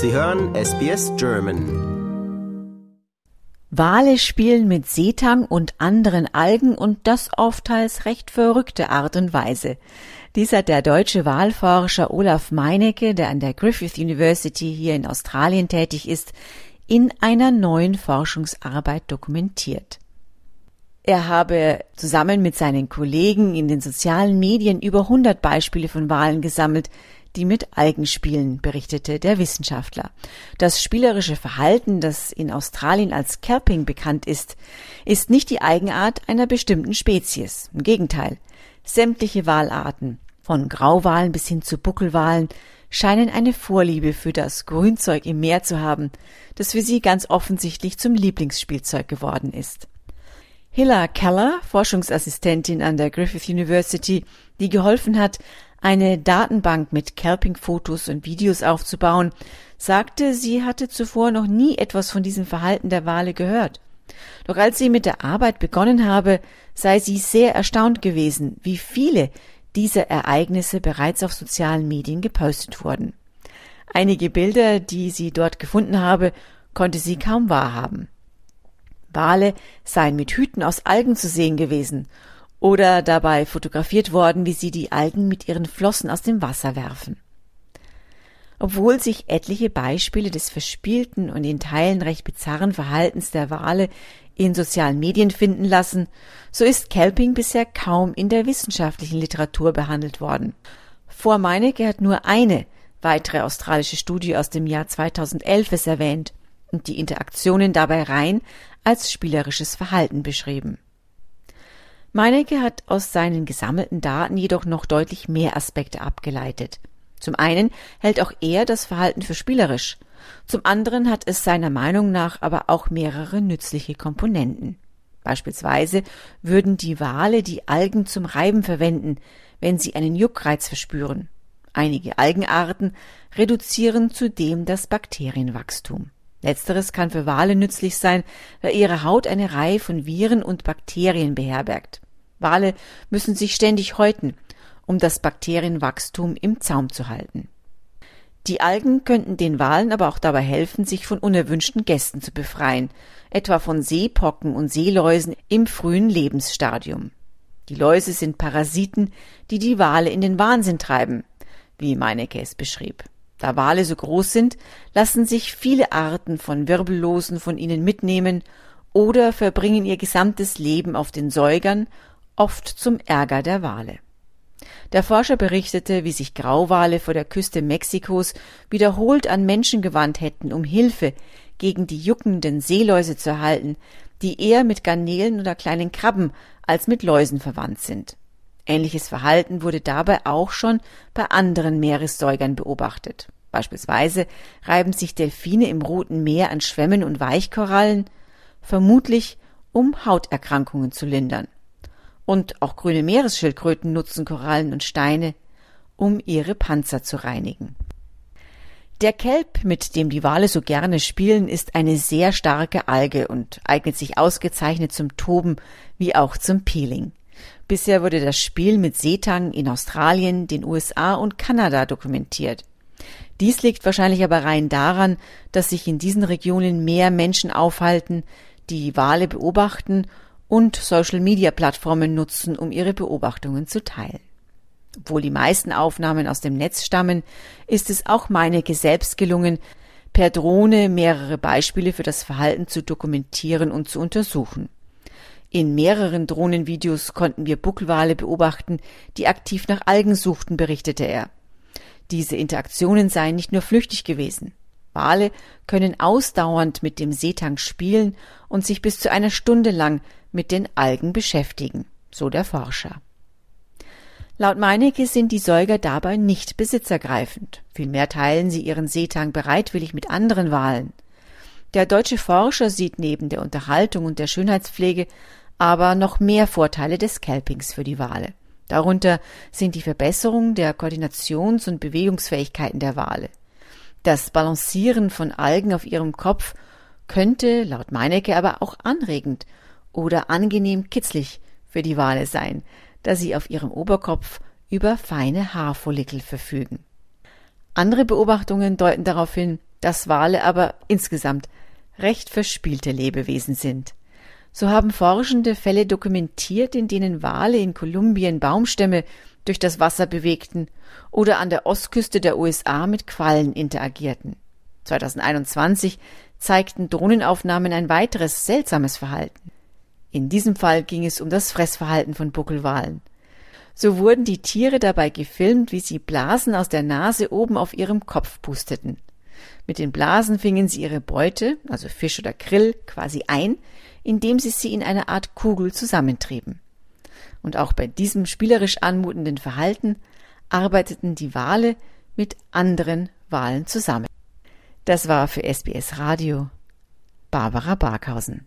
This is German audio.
Sie hören SBS German. Wale spielen mit Seetang und anderen Algen und das auf teils recht verrückte Art und Weise. Dies hat der deutsche Walforscher Olaf Meinecke, der an der Griffith University hier in Australien tätig ist, in einer neuen Forschungsarbeit dokumentiert. Er habe zusammen mit seinen Kollegen in den sozialen Medien über 100 Beispiele von Walen gesammelt, die mit Algen spielen, berichtete der Wissenschaftler. Das spielerische Verhalten, das in Australien als Kelping bekannt ist, ist nicht die Eigenart einer bestimmten Spezies. Im Gegenteil. Sämtliche Walarten, von Grauwalen bis hin zu Buckelwalen, scheinen eine Vorliebe für das Grünzeug im Meer zu haben, das für sie ganz offensichtlich zum Lieblingsspielzeug geworden ist. Hilla Keller, Forschungsassistentin an der Griffith University, die geholfen hat, eine Datenbank mit Kelping-Fotos und Videos aufzubauen, sagte, sie hatte zuvor noch nie etwas von diesem Verhalten der Wale gehört. Doch als sie mit der Arbeit begonnen habe, sei sie sehr erstaunt gewesen, wie viele dieser Ereignisse bereits auf sozialen Medien gepostet wurden. Einige Bilder, die sie dort gefunden habe, konnte sie kaum wahrhaben. Wale seien mit Hüten aus Algen zu sehen gewesen oder dabei fotografiert worden, wie sie die Algen mit ihren Flossen aus dem Wasser werfen. Obwohl sich etliche Beispiele des verspielten und in Teilen recht bizarren Verhaltens der Wale in sozialen Medien finden lassen, so ist Kelping bisher kaum in der wissenschaftlichen Literatur behandelt worden. Vor Meinecke hat nur eine weitere australische Studie aus dem Jahr 2011 es erwähnt und die Interaktionen dabei rein als spielerisches Verhalten beschrieben. Meinecke hat aus seinen gesammelten Daten jedoch noch deutlich mehr Aspekte abgeleitet. Zum einen hält auch er das Verhalten für spielerisch, zum anderen hat es seiner Meinung nach aber auch mehrere nützliche Komponenten. Beispielsweise würden die Wale die Algen zum Reiben verwenden, wenn sie einen Juckreiz verspüren. Einige Algenarten reduzieren zudem das Bakterienwachstum. Letzteres kann für Wale nützlich sein, weil ihre Haut eine Reihe von Viren und Bakterien beherbergt. Wale müssen sich ständig häuten, um das Bakterienwachstum im Zaum zu halten. Die Algen könnten den Walen aber auch dabei helfen, sich von unerwünschten Gästen zu befreien, etwa von Seepocken und Seeläusen im frühen Lebensstadium. Die Läuse sind Parasiten, die die Wale in den Wahnsinn treiben, wie Meinecke es beschrieb. Da Wale so groß sind, lassen sich viele Arten von Wirbellosen von ihnen mitnehmen oder verbringen ihr gesamtes Leben auf den Säugern, oft zum Ärger der Wale. Der Forscher berichtete, wie sich Grauwale vor der Küste Mexikos wiederholt an Menschen gewandt hätten, um Hilfe gegen die juckenden Seeläuse zu erhalten, die eher mit Garnelen oder kleinen Krabben als mit Läusen verwandt sind. Ähnliches Verhalten wurde dabei auch schon bei anderen Meeressäugern beobachtet. Beispielsweise reiben sich Delfine im Roten Meer an Schwämmen und Weichkorallen, vermutlich um Hauterkrankungen zu lindern. Und auch grüne Meeresschildkröten nutzen Korallen und Steine, um ihre Panzer zu reinigen. Der Kelp, mit dem die Wale so gerne spielen, ist eine sehr starke Alge und eignet sich ausgezeichnet zum Toben wie auch zum Peeling. Bisher wurde das Spiel mit Seetang in Australien, den USA und Kanada dokumentiert. Dies liegt wahrscheinlich aber rein daran, dass sich in diesen Regionen mehr Menschen aufhalten, die Wale beobachten und Social-Media-Plattformen nutzen, um ihre Beobachtungen zu teilen. Obwohl die meisten Aufnahmen aus dem Netz stammen, ist es auch Meinecke selbst gelungen, per Drohne mehrere Beispiele für das Verhalten zu dokumentieren und zu untersuchen. In mehreren Drohnenvideos konnten wir Buckelwale beobachten, die aktiv nach Algen suchten, berichtete er. Diese Interaktionen seien nicht nur flüchtig gewesen. Wale können ausdauernd mit dem Seetang spielen und sich bis zu einer Stunde lang mit den Algen beschäftigen, so der Forscher. Laut Meinecke sind die Säuger dabei nicht besitzergreifend. Vielmehr teilen sie ihren Seetang bereitwillig mit anderen Walen. Der deutsche Forscher sieht neben der Unterhaltung und der Schönheitspflege aber noch mehr Vorteile des Scalpings für die Wale. Darunter sind die Verbesserung der Koordinations- und Bewegungsfähigkeiten der Wale. Das Balancieren von Algen auf ihrem Kopf könnte laut Meinecke aber auch anregend oder angenehm kitzlig für die Wale sein, da sie auf ihrem Oberkopf über feine Haarfollikel verfügen. Andere Beobachtungen deuten darauf hin, dass Wale aber insgesamt recht verspielte Lebewesen sind. So haben Forschende Fälle dokumentiert, in denen Wale in Kolumbien Baumstämme durch das Wasser bewegten oder an der Ostküste der USA mit Quallen interagierten. 2021 zeigten Drohnenaufnahmen ein weiteres seltsames Verhalten. In diesem Fall ging es um das Fressverhalten von Buckelwalen. So wurden die Tiere dabei gefilmt, wie sie Blasen aus der Nase oben auf ihrem Kopf pusteten. Mit den Blasen fingen sie ihre Beute, also Fisch oder Grill, quasi ein, indem sie sie in eine Art Kugel zusammentrieben. Und auch bei diesem spielerisch anmutenden Verhalten arbeiteten die Wale mit anderen Walen zusammen. Das war für SBS Radio Barbara Barkhausen.